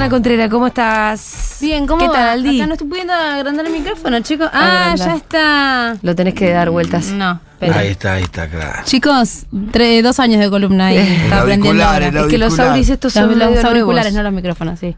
Lana Contreras, ¿cómo estás? Bien, ¿cómo ¿Qué va? tal, Aldi? Acá no estoy pudiendo agrandar el micrófono, chicos. Ah, ya está. Lo tenés que dar vueltas. No, pero. Ahí está, ahí está, claro. Chicos, tre- dos años de columna y El está aprendiendo. ahora. Es que los auricular. auris estos Los, son los medio auriculares, nuevos. no los micrófonos, sí.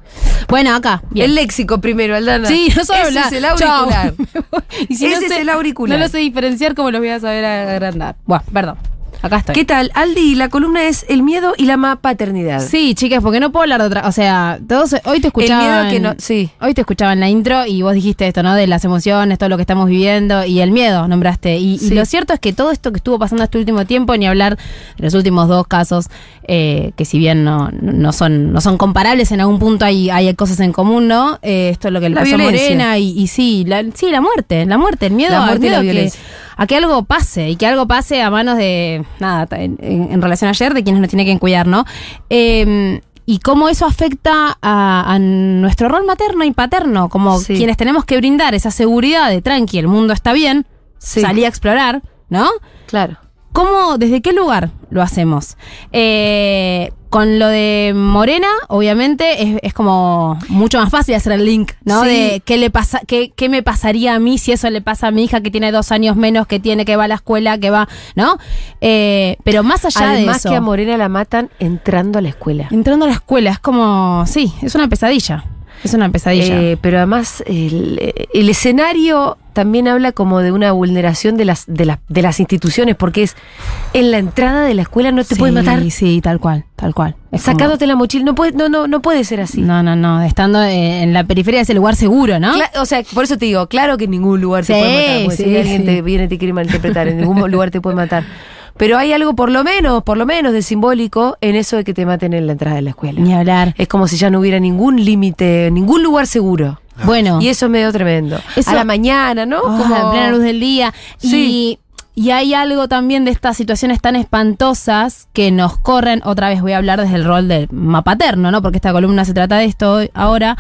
Bueno, acá. Bien. El léxico primero, Aldana. Sí, no solo Ese hablar. es el auricular. Chau. Me voy. Y si Ese no es sé- el auricular. No lo sé diferenciar, ¿cómo los voy a saber agrandar? Bueno, perdón. Acá estoy. ¿Qué tal? Aldi, la columna es el miedo y la ma paternidad. Sí, chicas, porque no puedo hablar de otra. O sea, todos hoy te escuchaba. El miedo que no. Sí. Hoy te escuchaba en la intro y vos dijiste esto, ¿no? De las emociones, todo lo que estamos viviendo y el miedo, nombraste. Y, y lo cierto es que todo esto que estuvo pasando este último tiempo, ni hablar de los últimos dos casos, eh, que si bien no, no, son, no son comparables, en algún punto hay, hay cosas en común, ¿no? Eh, esto es lo que le La pasó a violencia. Morena y, y sí, la, sí, la muerte, la muerte, el miedo, La muerte y la miedo que-. A que algo pase y que algo pase a manos de, nada, en, relación a ayer, de quienes nos tienen que cuidar, ¿no? Eh, y cómo eso afecta a, a nuestro rol materno y paterno, como Sí. quienes tenemos que brindar esa seguridad de tranqui, el mundo está bien, Sí. salí a explorar, ¿no? Claro. ¿Cómo, desde qué lugar lo hacemos? Eh, con lo de Morena, obviamente, es, es como mucho más fácil hacer el link, ¿no? Sí. De qué le pasa, qué, qué me pasaría a mí si eso le pasa a mi hija que tiene dos años menos, que tiene, que va a la escuela, que va, ¿no? Eh, pero más allá de Además eso. que a Morena la matan entrando a la escuela. Entrando a la escuela, es como, sí, es una pesadilla. Es una pesadilla. Eh, pero además el, el escenario también habla como de una vulneración de las, de, las de las instituciones, porque es en la entrada de la escuela no te sí, pueden matar. Sí, tal cual, tal cual. Es como- Sacándote la mochila, no puede, no, no, no puede ser así. No, no, no. Estando eh, en la periferia de ese lugar seguro, ¿no? Cla- o sea, por eso te digo, claro que en ningún lugar te Sí, puede matar. sí, si alguien sí. te viene y te quiere malinterpretar, en ningún lugar te puede matar. Pero hay algo por lo menos, por lo menos de simbólico en eso de que te maten en la entrada de la escuela. Ni hablar. Es como si ya no hubiera ningún límite, ningún lugar seguro. Bueno. Y eso es medio tremendo. Eso- a la mañana, ¿no? Oh, Como- a plena luz del día. Sí. Y, y hay algo también de estas situaciones tan espantosas que nos corren, otra vez voy a hablar desde el rol del mapaterno, ¿no? Porque esta columna se trata de esto hoy- ahora.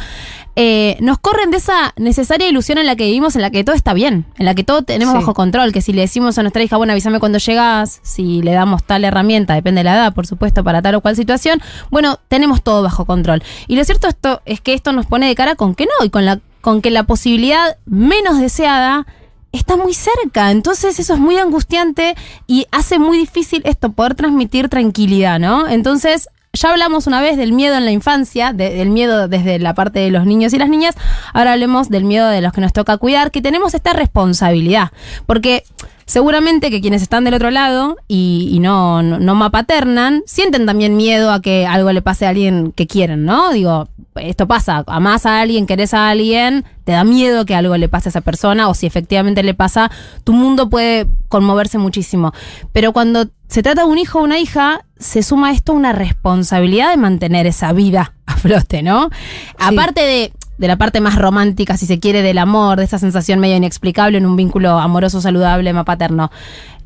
Eh, nos corren de esa necesaria ilusión en la que vivimos, en la que todo está bien, en la que todo tenemos Sí. bajo control, que si le decimos a nuestra hija, bueno, avísame cuando llegas, si le damos tal herramienta, depende de la edad, por supuesto, para tal o cual situación, bueno, tenemos todo bajo control. Y lo cierto esto es que esto nos pone de cara con que no, y con la con que la posibilidad menos deseada está muy cerca. Entonces eso es muy angustiante y hace muy difícil esto, poder transmitir tranquilidad, ¿no? Entonces, ya hablamos una vez del miedo en la infancia, de- del miedo desde la parte de los niños y las niñas, ahora hablemos del miedo de los que nos toca cuidar, que tenemos esta responsabilidad, porque seguramente que quienes están del otro lado y, y no, no, no mapaternan, sienten también miedo a que algo le pase a alguien que quieren, ¿no? Digo, esto pasa, amás a alguien, querés a alguien, te da miedo que algo le pase a esa persona o si efectivamente le pasa, tu mundo puede conmoverse muchísimo. Pero cuando se trata de un hijo o una hija, se suma a esto una responsabilidad de mantener esa vida a flote, ¿no? Aparte de, de la parte más romántica, si se quiere, del amor, de esa sensación medio inexplicable en un vínculo amoroso, saludable, más paterno.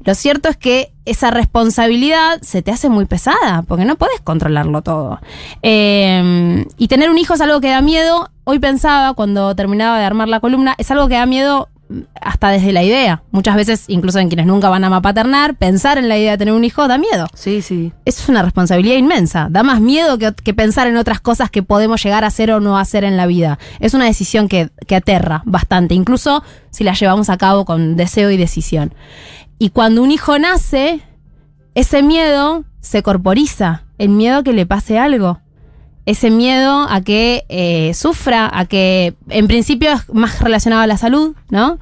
Lo cierto es que esa responsabilidad se te hace muy pesada, porque no puedes controlarlo todo. Eh, y tener un hijo es algo que da miedo. Hoy pensaba, cuando terminaba de armar la columna, es algo que da miedo hasta desde la idea. Muchas veces, incluso en quienes nunca van a mapaternar, pensar en la idea de tener un hijo da miedo. Sí, sí. Es una responsabilidad inmensa. Da más miedo que, que pensar en otras cosas que podemos llegar a hacer o no hacer en la vida. Es una decisión que, que aterra bastante, incluso si la llevamos a cabo con deseo y decisión. Y cuando un hijo nace, ese miedo se corporiza. El miedo a que le pase algo. Ese miedo a que eh, sufra, a que en principio es más relacionado a la salud, ¿no?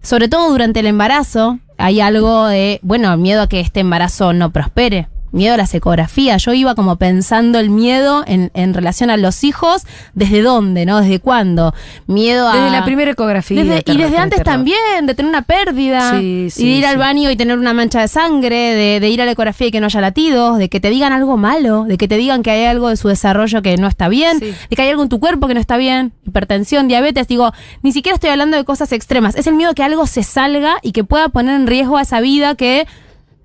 Sobre todo durante el embarazo, hay algo de, bueno, miedo a que este embarazo no prospere, miedo a las ecografías. Yo iba como pensando el miedo en, en relación a los hijos, ¿desde dónde, no? ¿Desde cuándo? Miedo a... Desde la primera ecografía. Desde- y desde antes terror. también, de tener una pérdida, Sí, y sí, de ir al baño y tener una mancha de sangre, de, de ir a la ecografía y que no haya latidos, de que te digan algo malo, de que te digan que hay algo de su desarrollo que no está bien, Sí. de que hay algo en tu cuerpo que no está bien, hipertensión, diabetes, digo, ni siquiera estoy hablando de cosas extremas, es el miedo que algo se salga y que pueda poner en riesgo a esa vida que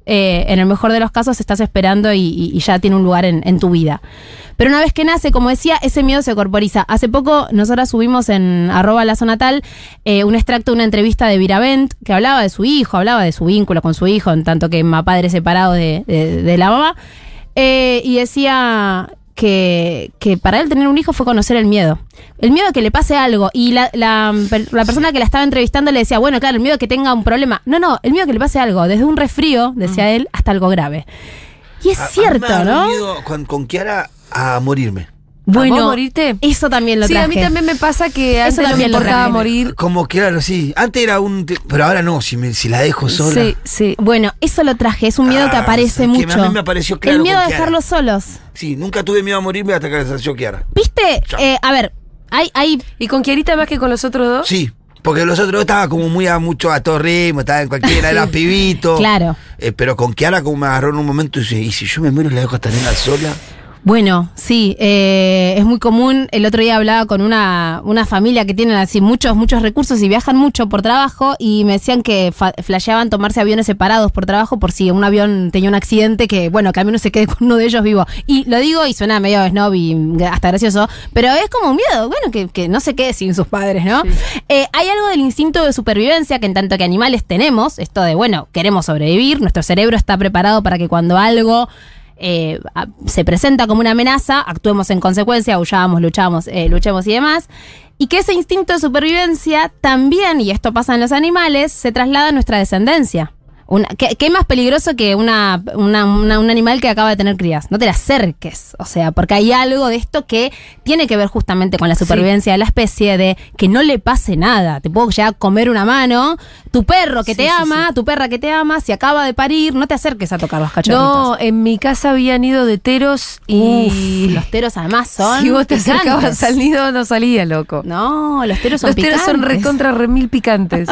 eh, en el mejor de los casos estás esperando y, ya tiene un lugar en, tu vida. Pero una vez que nace, como decía, ese miedo se corporiza. Hace poco nosotras subimos en arroba la zona tal eh, un extracto de una entrevista de Viravent que hablaba de su hijo, hablaba de su vínculo con su hijo, en tanto que ma padre separado de, de- de la mamá. Eh, y decía que, que para él tener un hijo fue conocer el miedo. El miedo a que le pase algo. Y la, la, la persona que la estaba entrevistando le decía, bueno, claro, el miedo a que tenga un problema. No, no, el miedo a que le pase algo. Desde un resfrío, decía él, hasta algo grave. Y es A- a mí cierto, me ¿no? miedo con, con Kiara a morirme. Bueno, ¿A vos morirte? eso también lo Sí, traje. a mí también me pasa que antes no me importaba morir. Como claro, sí. Antes era un. Pero ahora no, si, me- si la dejo sola. Sí, sí. Bueno, eso lo traje. Es un miedo que Ah, aparece es que mucho. a mí me apareció claro el miedo a dejarlos solos. Sí, nunca tuve miedo a morirme hasta que la nació Kiara. ¿Viste? Eh, a ver, hay, hay ¿Y con Kiarita más que con los otros dos? Sí. Porque los otros estaba como muy a mucho a todo ritmo, estaba en cualquiera, era pibito. Claro. Eh, pero con Kiara como me agarró en un momento y dice, ¿y si yo me muero y la dejo a esta nena sola? Bueno, sí, eh, es muy común. El otro día hablaba con una, una familia que tienen así muchos, muchos recursos y viajan mucho por trabajo y me decían que flasheaban tomarse aviones separados por trabajo por si un avión tenía un accidente que, bueno, que al menos se quede con uno de ellos vivo. Y lo digo y suena medio snob y hasta gracioso, pero es como un miedo, bueno, que, que no se quede sin sus padres, ¿no? Eh, hay algo del instinto de supervivencia que en tanto que animales tenemos, esto de, bueno, queremos sobrevivir, nuestro cerebro está preparado para que cuando algo eh, se presenta como una amenaza, actuemos en consecuencia, aullamos, luchamos, eh, luchemos y demás. Y que ese instinto de supervivencia también, y esto pasa en los animales, se traslada a nuestra descendencia. Una- ¿qué, qué más peligroso que una, una- una- un animal que acaba de tener crías? No te le acerques. O sea, porque hay algo de esto que tiene que ver justamente con la supervivencia de la especie, de que no le pase nada. Te puedo llegar a comer una mano. Tu perro que Sí, te sí, ama, tu perra que te ama, si acaba de parir, no te acerques a tocar los cachorritos. No, en mi casa habían ido de teros y Uf, los teros además son. si vos te picantes. acercabas al nido no salía, loco. No, los teros son Los teros son picantes. recontra remil picantes.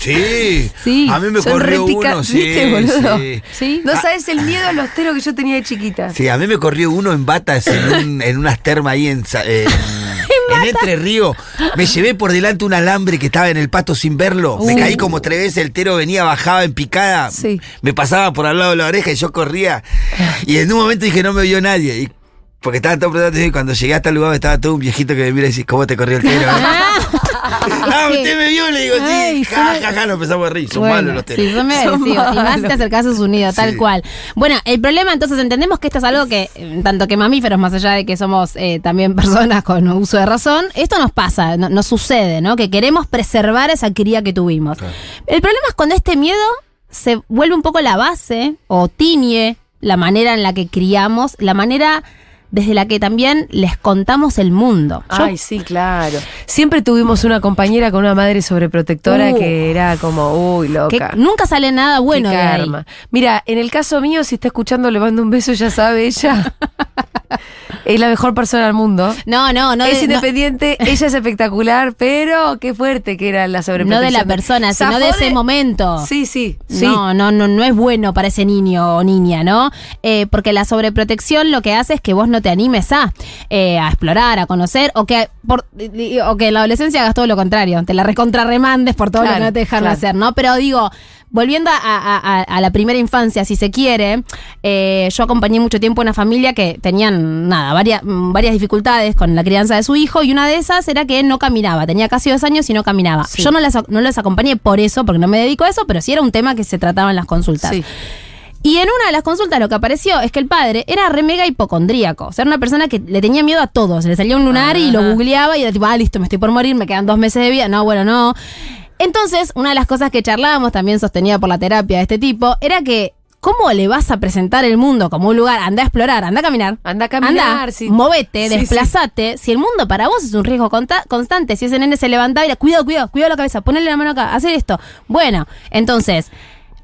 Sí. Sí, A mí me son corrió sí. ¿viste, boludo? sí. Sí. No sabes el miedo a los teros que yo tenía de chiquita. Sí, a mí me corrió uno en batas en, un- en unas termas ahí en, Sa- en, en Entre Río. Me llevé por delante un alambre que estaba en el pasto sin verlo. Me Uh. caí como tres veces, el tero venía, bajaba en picada. Sí. Me pasaba por al lado de la oreja y yo corría. Y en un momento dije, no me vio nadie. Y- porque estaba todo prestando y cuando llegué hasta el lugar estaba todo un viejito que me mira y dice, ¿cómo te corrió el tero? ah, usted me vio, le digo, sí, Ay, ja, ja, nos empezamos a reír. Son Bueno, malos los teros. Sí, son. Y más si te acercás a su nido, tal Sí. cual. Bueno, el problema entonces entendemos que esto es algo que, tanto que mamíferos, más allá de que somos eh, también personas con uso de razón, esto nos pasa, no- nos sucede, ¿no? Que queremos preservar esa cría que tuvimos. El problema es cuando este miedo se vuelve un poco la base o tiñe la manera en la que criamos, la manera desde la que también les contamos el mundo. Yo Ay, sí, claro. Siempre tuvimos una compañera con una madre sobreprotectora Uh. que era como, uy, que loca. nunca sale nada bueno de ahí. Mira, en el caso mío, si está escuchando, le mando un beso, ya sabe, ella es la mejor persona del mundo. No, no, no. es de- no- independiente, ella es espectacular, pero qué fuerte que era la No sobreprotección. de la persona, sino de ese momento. Sí, sí, sí. No, no, no, no es bueno para ese niño o niña, ¿no? Eh, porque la sobreprotección lo que hace es que vos no te animes a, eh, a explorar, a conocer, o que por, o que en la adolescencia hagas todo lo contrario, te la recontrarremandes por todo lo que no te dejaron claro. hacer, ¿no? Pero digo, volviendo a, a- a- a la primera infancia, si se quiere, eh, yo acompañé mucho tiempo una familia que tenían, nada, varias, varias dificultades con la crianza de su hijo, y una de esas era que no caminaba, tenía casi dos años y no caminaba. Sí. Yo no las, no las acompañé por eso, porque no me dedico a eso, pero sí era un tema que se trataba en las consultas. Sí. Y en una de las consultas lo que apareció es que el padre era re mega hipocondríaco. O sea, era una persona que le tenía miedo a todo. Se le salía un lunar y lo googleaba y era tipo, ah, listo, me estoy por morir, me quedan dos meses de vida. No, bueno, no. Entonces, una de las cosas que charlábamos, también sostenida por la terapia de este tipo, era que, ¿cómo le vas a presentar el mundo como un lugar? Anda a explorar, anda a caminar. Anda a caminar, Anda, sí. movete, Sí, desplazate. Si el mundo para vos es un riesgo constante, si ese nene se levantaba y era, cuidado, cuidado, cuidado la cabeza, ponele la mano acá, hacer esto. Bueno, entonces,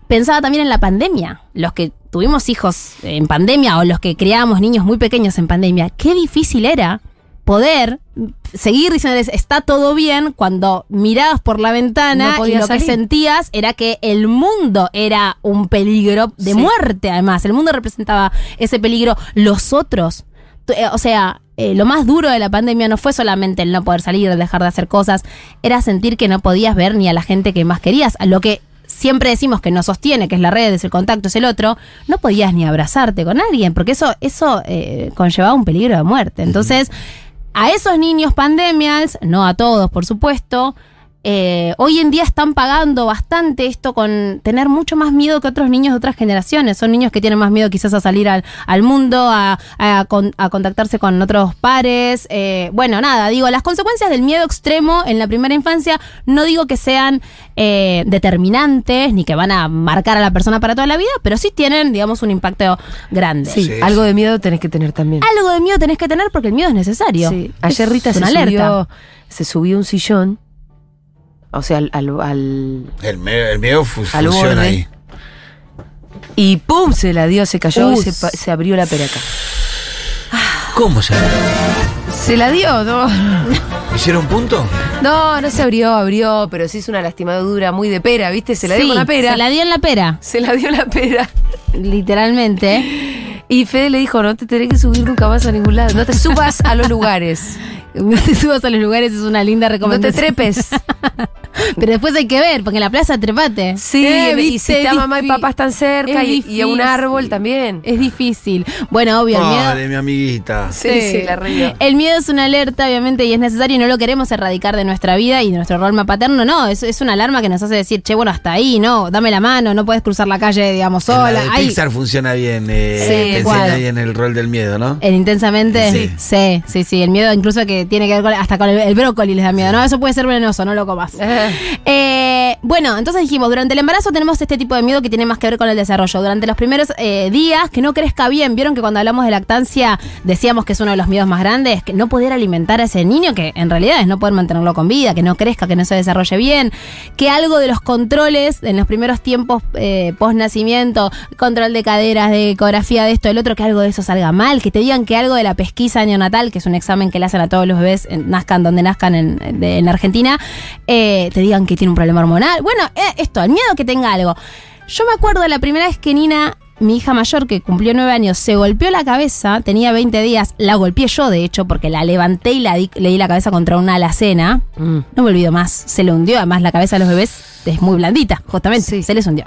pensaba también en la pandemia. Los que tuvimos hijos en pandemia o los que criábamos niños muy pequeños en pandemia, qué difícil era poder seguir diciéndoles está todo bien cuando mirabas por la No ventana y lo que sentías era que el mundo era un peligro de Sí. muerte además, el mundo representaba ese peligro, los otros, eh, o sea, eh, lo más duro de la pandemia no fue solamente el no poder salir, el dejar de hacer cosas, era sentir que no podías ver ni a la gente que más querías, a lo que siempre decimos que nos sostiene, que es la red, es el contacto, es el otro, no podías ni abrazarte con alguien, porque eso, eso eh, conllevaba un peligro de muerte. Entonces, a esos niños pandemias, no a todos, por supuesto, eh, hoy en día están pagando bastante esto con tener mucho más miedo que otros niños de otras generaciones. Son niños que tienen más miedo quizás a salir al, al mundo, a, a con- a contactarse con otros pares. Eh, bueno, nada, digo, las consecuencias del miedo extremo en la primera infancia no digo que sean eh, determinantes ni que van a marcar a la persona para toda la vida, pero sí tienen, digamos, un impacto grande. Sí, Sí, algo de miedo tenés que tener también. Algo de miedo tenés que tener porque el miedo es necesario. Sí. Ayer Es Rita se una alerta. subió, se subió un sillón. O sea, al, al- al- El medio, el medio fu- Al funciona borde. ahí. Y ¡pum! Se la dio, se cayó y se, pa- se abrió la peraca. ¿Cómo se Se la dio, ¿no? ¿Hicieron punto? No, no se abrió, abrió, pero sí es una lastimadura muy de pera, ¿viste? Se la dio con la pera. Se la dio en la pera, Se la dio la pera. literalmente. Y Fede le dijo, no te tenés que subir nunca más a ningún lado. No te subas a los lugares. No te subas a los lugares, es una linda No te recomendación. trepes. Pero después hay que ver, porque en la plaza trepate. Sí, Eh, y ¿viste? si Es ta mamá y papá están cerca es y, y a un árbol también. Es difícil. Bueno, obvio, el miedo. Madre, mi amiguita. Sí, sí, la río. El miedo es una alerta, obviamente, y es necesario y no lo queremos erradicar de nuestra vida y de nuestro rol paterno. No, es, es una alarma que nos hace decir, che, bueno, hasta ahí, no, dame la mano, no puedes cruzar la calle, digamos, En la sola. de Ahí. Pixar funciona bien. Eh, Sí, te enseña bien el rol del miedo, ¿no? El intensamente. Sí. Sí, sí, sí. El miedo incluso que tiene que ver con, hasta con el, el brócoli les da miedo. No, eso puede ser venenoso, no lo comas. Eh, bueno, entonces dijimos, durante el embarazo tenemos este tipo de miedo que tiene más que ver con el desarrollo. Durante los primeros eh, días, que no crezca bien, vieron que cuando hablamos de lactancia decíamos que es uno de los miedos más grandes, que no poder alimentar a ese niño, que en realidad es no poder mantenerlo con vida, que no crezca, que no se desarrolle bien, que algo de los controles en los primeros tiempos eh, post nacimiento, control de caderas, de ecografía, de esto, del otro, que algo de eso salga mal, que te digan que algo de la pesquisa neonatal, que es un examen que le hacen a todos los bebés, nazcan donde nazcan en, en Argentina, eh, te digan que tiene un problema hormonal. Bueno, eh, esto, el miedo que tenga algo. Yo me acuerdo de la primera vez que Nina, mi hija mayor, que cumplió nueve años, se golpeó la cabeza, tenía 20 días, la golpeé yo, de hecho, porque la levanté y la di- le di la cabeza contra una alacena. Mm. No me olvido más, se le hundió, además la cabeza de los bebés es muy blandita, justamente, Sí. se les hundió.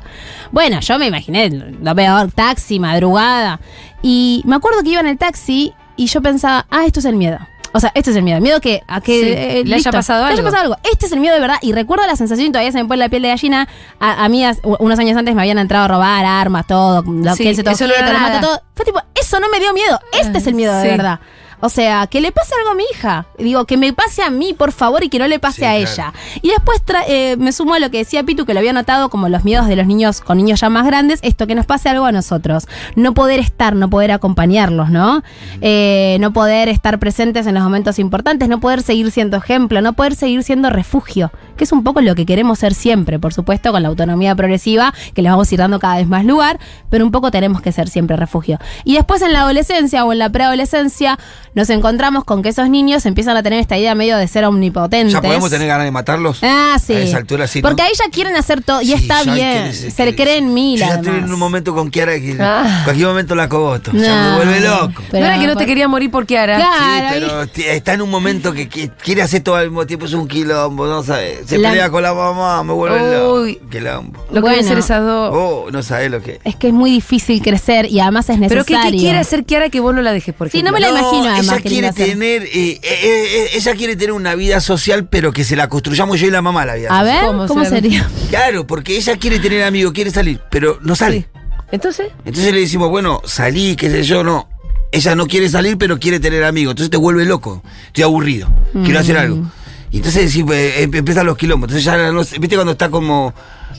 Bueno, yo me imaginé lo peor, taxi, madrugada, y me acuerdo que iba en el taxi y yo pensaba, ah, esto es el miedo. O sea, este es el miedo. Miedo que a que Sí, eh, le haya pasado le haya algo. pasado algo. Este es el miedo de verdad. Y recuerdo la sensación, y todavía se me pone la piel de gallina. A, a mí, as- unos años antes me habían entrado a robar armas, todo. Lo Sí, que él se todo lo todo. Fue tipo, eso no me dio miedo. Este es el miedo de Sí. verdad. O sea, que le pase algo a mi hija. Digo, que me pase a mí, por favor, y que no le pase Sí, a claro. ella. Y después tra- eh, me sumo a lo que decía Pitu, que lo había notado como los miedos de los niños con niños ya más grandes, esto, que nos pase algo a nosotros. No poder estar, no poder acompañarlos, ¿no? Eh, no poder estar presentes en los momentos importantes, no poder seguir siendo ejemplo, no poder seguir siendo refugio, que es un poco lo que queremos ser siempre, por supuesto, con la autonomía progresiva, que les vamos a ir dando cada vez más lugar, pero un poco tenemos que ser siempre refugio. Y después en la adolescencia o en la preadolescencia nos encontramos con que esos niños empiezan a tener esta idea medio de ser omnipotentes. ¿Ya podemos tener ganas de matarlos? Ah, sí. A esa altura sí, ¿no? Porque ahí ya quieren hacer todo y Sí, está ya bien. que- se le creen mil. Yo ya estoy en un momento con Kiara que Ah. en cualquier momento la cogoto. ya No. me vuelve loco. Pero- no era que no te quería morir por Kiara. Claro. Sí, pero está en un momento que, que quiere hacer todo al mismo tiempo, es un quilombo, no sabes. Se La- pelea con la mamá, me vuelve Uy. loco. Quilombo. Lo que Bueno. debe ser esas dos. Oh, no sabes lo que. Es que es muy difícil crecer y además es Pero necesario. ¿qué, qué quiere hacer Kiara que vos no la dejes, por Sí, ejemplo? no me la imagino, además, Ella quiere hacer. tener, eh, eh, eh, ella quiere tener una vida social, pero que se la construyamos yo y la mamá la vida. A social. ver, ¿Cómo ¿cómo, ser? sería? Claro, porque ella quiere tener amigos, quiere salir, pero no sale. Sí. Entonces, Entonces le decimos, bueno, salí, qué sé yo, no. Ella no quiere salir, pero quiere tener amigos. Entonces te vuelve loco. Estoy aburrido. Quiero hacer algo. Y entonces sí, pues, em- empiezan los quilombos. Entonces ya no sé, viste cuando está como.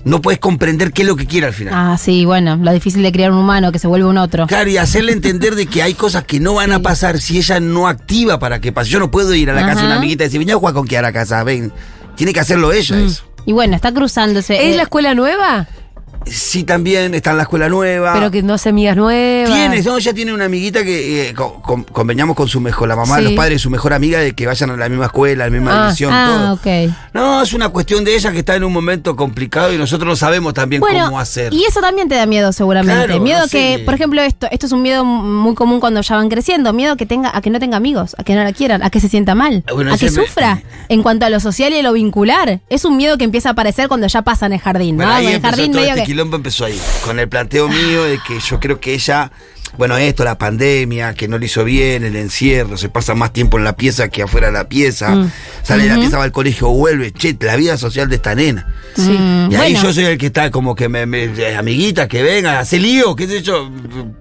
No puedes comprender qué es lo que quiere al final. Ah, sí, bueno, lo difícil de criar un humano que se vuelve un otro. Claro, y hacerle entender de que hay cosas que no van a pasar si ella no activa para que pase. Yo no puedo ir a la casa de una amiguita y decir, venía a jugar con Kiara a casa, ven. Tiene que hacerlo ella eso. Y bueno, está cruzándose. ¿es eh, la escuela nueva? Sí, también está en la escuela nueva. Pero que no hace amigas nuevas. Tienes, no, ella tiene una amiguita que eh, co- con- conveníamos con su mejor, la mamá, Sí. los padres, su mejor amiga, de que vayan a la misma escuela, a la misma Ah, división, Ah, todo. ok. No, es una cuestión de ella que está en un momento complicado y nosotros no sabemos también Bueno, cómo hacer. y eso también te da miedo seguramente. Claro, miedo no sé que, por ejemplo, esto, esto es un miedo muy común cuando ya van creciendo, miedo que tenga, a que no tenga amigos, a que no la quieran, a que se sienta mal, Bueno, a que me- sufra en cuanto a lo social y lo vincular. Es un miedo que empieza a aparecer cuando ya pasa en el jardín, Bueno, ¿no? En el jardín medio este que. Quilombo empezó ahí, con el planteo mío de que yo creo que ella, bueno, esto, la pandemia, que no le hizo bien, el encierro, se pasa más tiempo en la pieza que afuera de la pieza, Mm. sale de la pieza, va al colegio, vuelve, che, la vida social de esta nena. Sí. Y ahí Bueno. yo soy el que está como que me, me- amiguita, que venga, hace lío, qué sé yo.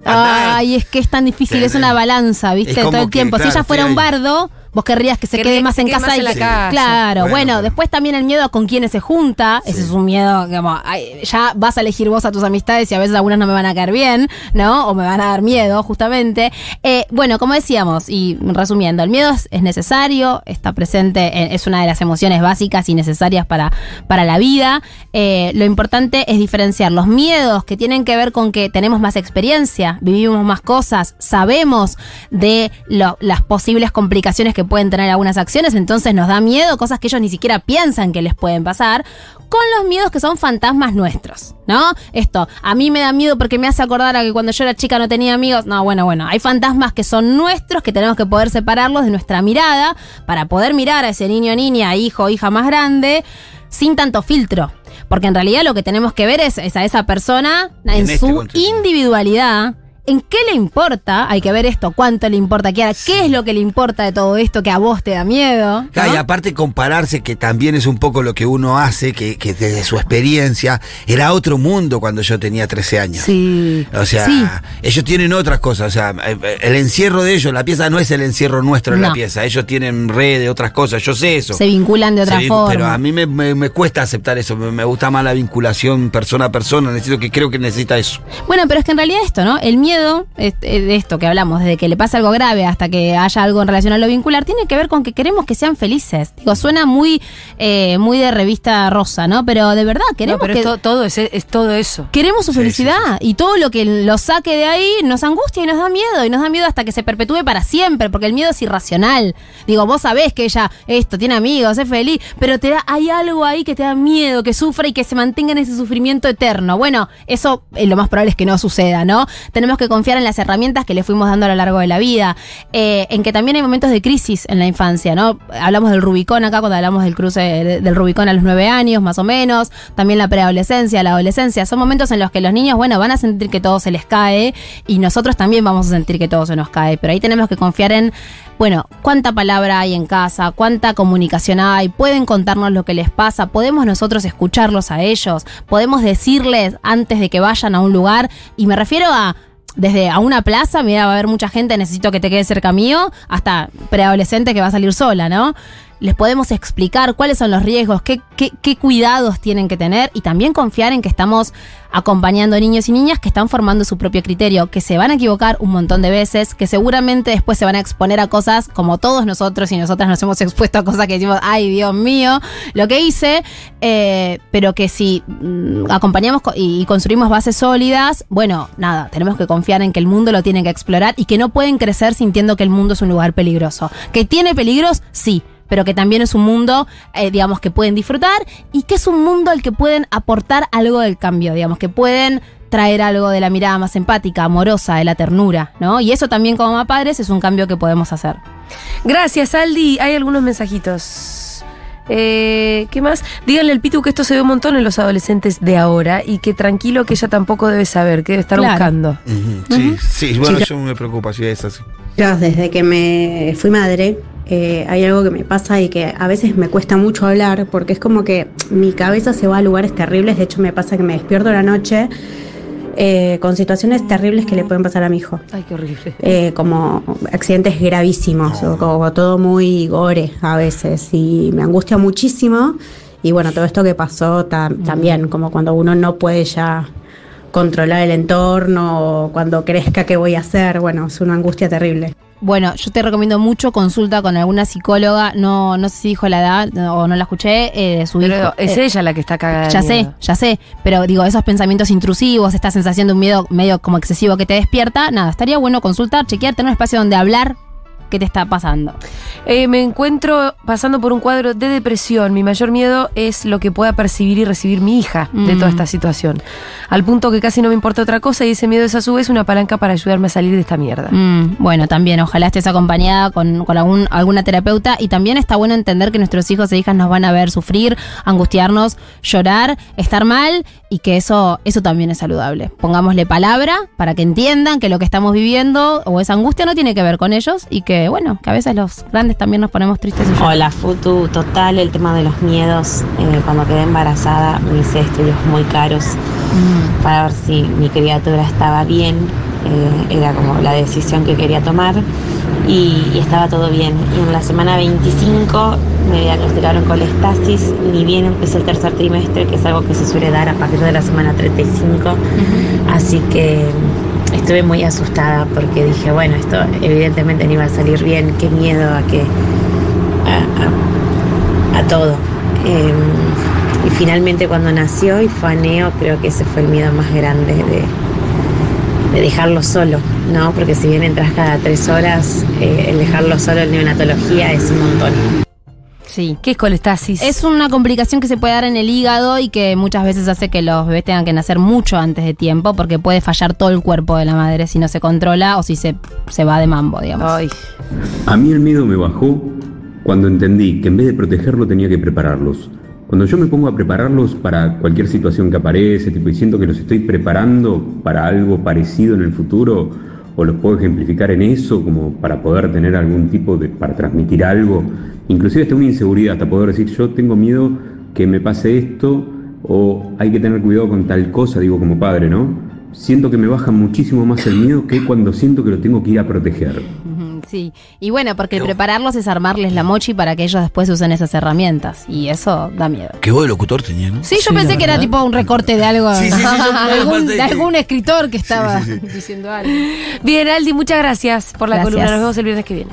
Ay, es que es tan difícil, es una balanza, ¿viste? Todo el que, tiempo. si ella fuera un bardo, vos querrías que se quede que más en casa más y en la que- casa. Claro, Bueno, bueno, pero- después también el miedo a con quienes se junta, ese es un miedo ay, ya vas a elegir vos a tus amistades y a veces algunas no me van a caer bien, ¿no? O me van a dar miedo, justamente. Eh, bueno, como decíamos, y resumiendo, el miedo es, es necesario, está presente, en- es una de las emociones básicas y necesarias para, para la vida. Eh, lo importante es diferenciar los miedos que tienen que ver con que tenemos más experiencia, vivimos más cosas, sabemos de lo- las posibles complicaciones que pueden tener algunas acciones, entonces nos da miedo, cosas que ellos ni siquiera piensan que les pueden pasar, con los miedos que son fantasmas nuestros, ¿no? Esto, a mí me da miedo porque me hace acordar a que cuando yo era chica no tenía amigos. No, bueno, bueno, hay fantasmas que son nuestros, que tenemos que poder separarlos de nuestra mirada para poder mirar a ese niño, niña, hijo, hija más grande, sin tanto filtro. Porque en realidad lo que tenemos que ver es, es a esa persona en, En este su contexto. individualidad. ¿En qué le importa? Hay que ver esto, cuánto le importa a Kiara, qué es lo que le importa de todo esto que a vos te da miedo. ¿no? Y aparte compararse, que también es un poco lo que uno hace, que, que desde su experiencia, era otro mundo cuando yo tenía 13 años. Sí. O sea, Sí. ellos tienen otras cosas. O sea, eh, el encierro de ellos, la pieza no es el encierro nuestro en la pieza. Ellos tienen redes, otras cosas. Yo sé eso. Se vinculan de otra Se forma. Pero a mí me, me- me cuesta aceptar eso. Me, me gusta más la vinculación persona a persona. Necesito que creo que necesita eso. Bueno, pero es que en realidad esto, ¿no? El miedo eh, de esto que hablamos, desde que le pasa algo grave hasta que haya algo en relación a lo vincular, tiene que ver con que queremos que sean felices. Digo, suena muy, eh, muy de revista rosa, ¿no? Pero de verdad, No, queremos pero que... es, to- todo, es, es todo eso. Queremos su Sí, felicidad y todo lo que lo saque de ahí nos angustia y nos da miedo y nos da miedo hasta que se perpetúe para siempre porque el miedo es irracional. Digo, vos sabés que ella esto tiene amigos, es feliz, pero te da, hay algo ahí que te da miedo, que sufre y que se mantenga en ese sufrimiento eterno. Bueno, eso eh, lo más probable es que no suceda, ¿no? Tenemos que confiar en las herramientas que le fuimos dando a lo largo de la vida, eh, en que también hay momentos de crisis en la infancia, ¿no? Hablamos del Rubicón acá cuando hablamos del cruce de- del Rubicón a los nueve años, más o menos, también la preadolescencia, la adolescencia, son momentos en los que los niños, bueno, van a sentir que todo se les cae y nosotros también vamos a sentir que todo se nos cae, pero ahí tenemos que confiar en, bueno, cuánta palabra hay en casa, cuánta comunicación hay, pueden contarnos lo que les pasa, podemos nosotros escucharlos a ellos, podemos decirles antes de que vayan a un lugar, y me refiero a desde a una plaza, mira, va a haber mucha gente, necesito que te quedes cerca mío, hasta preadolescente que va a salir sola, ¿no? Les podemos explicar cuáles son los riesgos, qué, cuidados tienen que tener y también confiar en que estamos acompañando niños y niñas que están formando su propio criterio, que se van a equivocar un montón de veces, que seguramente después se van a exponer a cosas como todos nosotros y nosotras nos hemos expuesto a cosas que decimos, ay Dios mío, lo que hice, eh, pero que si mm, acompañamos co- y, y construimos bases sólidas, bueno, nada, tenemos que confiar en que el mundo lo tienen que explorar y que no pueden crecer sintiendo que el mundo es un lugar peligroso. Que tiene peligros, sí, pero que también es un mundo, eh, digamos, que pueden disfrutar y que es un mundo al que pueden aportar algo del cambio, digamos, que pueden traer algo de la mirada más empática, amorosa, de la ternura, ¿no? Y eso también como padres es un cambio que podemos hacer. Gracias, Aldi. Hay algunos mensajitos. Eh, ¿Qué más? Díganle al Pitu que esto se ve un montón en los adolescentes de ahora y que tranquilo que ella tampoco debe saber, que debe estar Claro. buscando. Sí, sí, bueno, Chica- yo me preocupa si es así. Chicas, desde que me fui madre, eh, hay algo que me pasa y que a veces me cuesta mucho hablar porque es como que mi cabeza se va a lugares terribles. De hecho, me pasa que me despierto la noche eh, con situaciones terribles que le pueden pasar a mi hijo. Ay, qué horrible. Eh, como accidentes gravísimos o como todo muy gore a veces y me angustia muchísimo y bueno todo esto que pasó ta- también como cuando uno no puede ya controlar el entorno, o cuando crezca qué voy a hacer, bueno, es una angustia terrible. Bueno, yo te recomiendo mucho consulta con alguna psicóloga. No, no sé si dijo la edad no- o no la escuché. eh, de su Pero hijo. es Eh, ella la que está cagada. Ya sé, ya sé, pero digo, esos pensamientos intrusivos, esta sensación de un miedo medio como excesivo que te despierta, nada, estaría bueno consultar, chequear, tener un espacio donde hablar qué te está pasando. Eh, me encuentro pasando por un cuadro de depresión. Mi mayor miedo es lo que pueda percibir y recibir mi hija de Mm. toda esta situación. Al punto que casi no me importa otra cosa y ese miedo es a su vez una palanca para ayudarme a salir de esta mierda. Mm, bueno, también ojalá estés acompañada con, con algún, alguna terapeuta y también está bueno entender que nuestros hijos e hijas nos van a ver sufrir, angustiarnos, llorar, estar mal y que eso, eso también es saludable. Pongámosle palabra para que entiendan que lo que estamos viviendo o esa angustia no tiene que ver con ellos y que bueno, que a veces los grandes también nos ponemos tristes y. Hola, Futu, total, el tema de los miedos. Eh, cuando quedé embarazada me hice estudios muy caros Mm. para ver si mi criatura estaba bien. Eh, era como la decisión que quería tomar y, y estaba todo bien. Y en la semana 25 me diagnosticaron colestasis, ni bien empecé el tercer trimestre, que es algo que se suele dar a partir de la semana 35. Así que estuve muy asustada porque dije, bueno, esto evidentemente no iba a salir bien, qué miedo a que a, todo. Eh, y finalmente cuando nació y fue a Neo, creo que ese fue el miedo más grande de, de dejarlo solo, ¿no? Porque si bien entras cada tres horas, eh, el dejarlo solo en neonatología es un montón. Sí. ¿Qué es colestasis? Es una complicación que se puede dar en el hígado y que muchas veces hace que los bebés tengan que nacer mucho antes de tiempo porque puede fallar todo el cuerpo de la madre si no se controla o si se, se va de mambo, digamos. Ay. A mí el miedo me bajó cuando entendí que en vez de protegerlo tenía que prepararlos. Cuando yo me pongo a prepararlos para cualquier situación que aparece, tipo, y siento que los estoy preparando para algo parecido en el futuro, o los puedo ejemplificar en eso, como para poder tener algún tipo de, para transmitir algo, inclusive hasta una inseguridad, hasta poder decir, yo tengo miedo que me pase esto, o hay que tener cuidado con tal cosa, digo como padre, ¿no? Siento que me baja muchísimo más el miedo que cuando siento que lo tengo que ir a proteger. Sí, y bueno, porque el prepararlos es armarles la mochi para que ellos después usen esas herramientas y eso da miedo. Qué buen locutor tenía, ¿no? Sí, yo Sí, pensé la que era verdad. tipo un recorte de algo, Sí, sí, sí, yo de, algún, pensé de que- algún escritor que estaba sí, sí. diciendo algo. Bien, Aldi, muchas gracias por la Gracias. columna. Nos vemos el viernes que viene.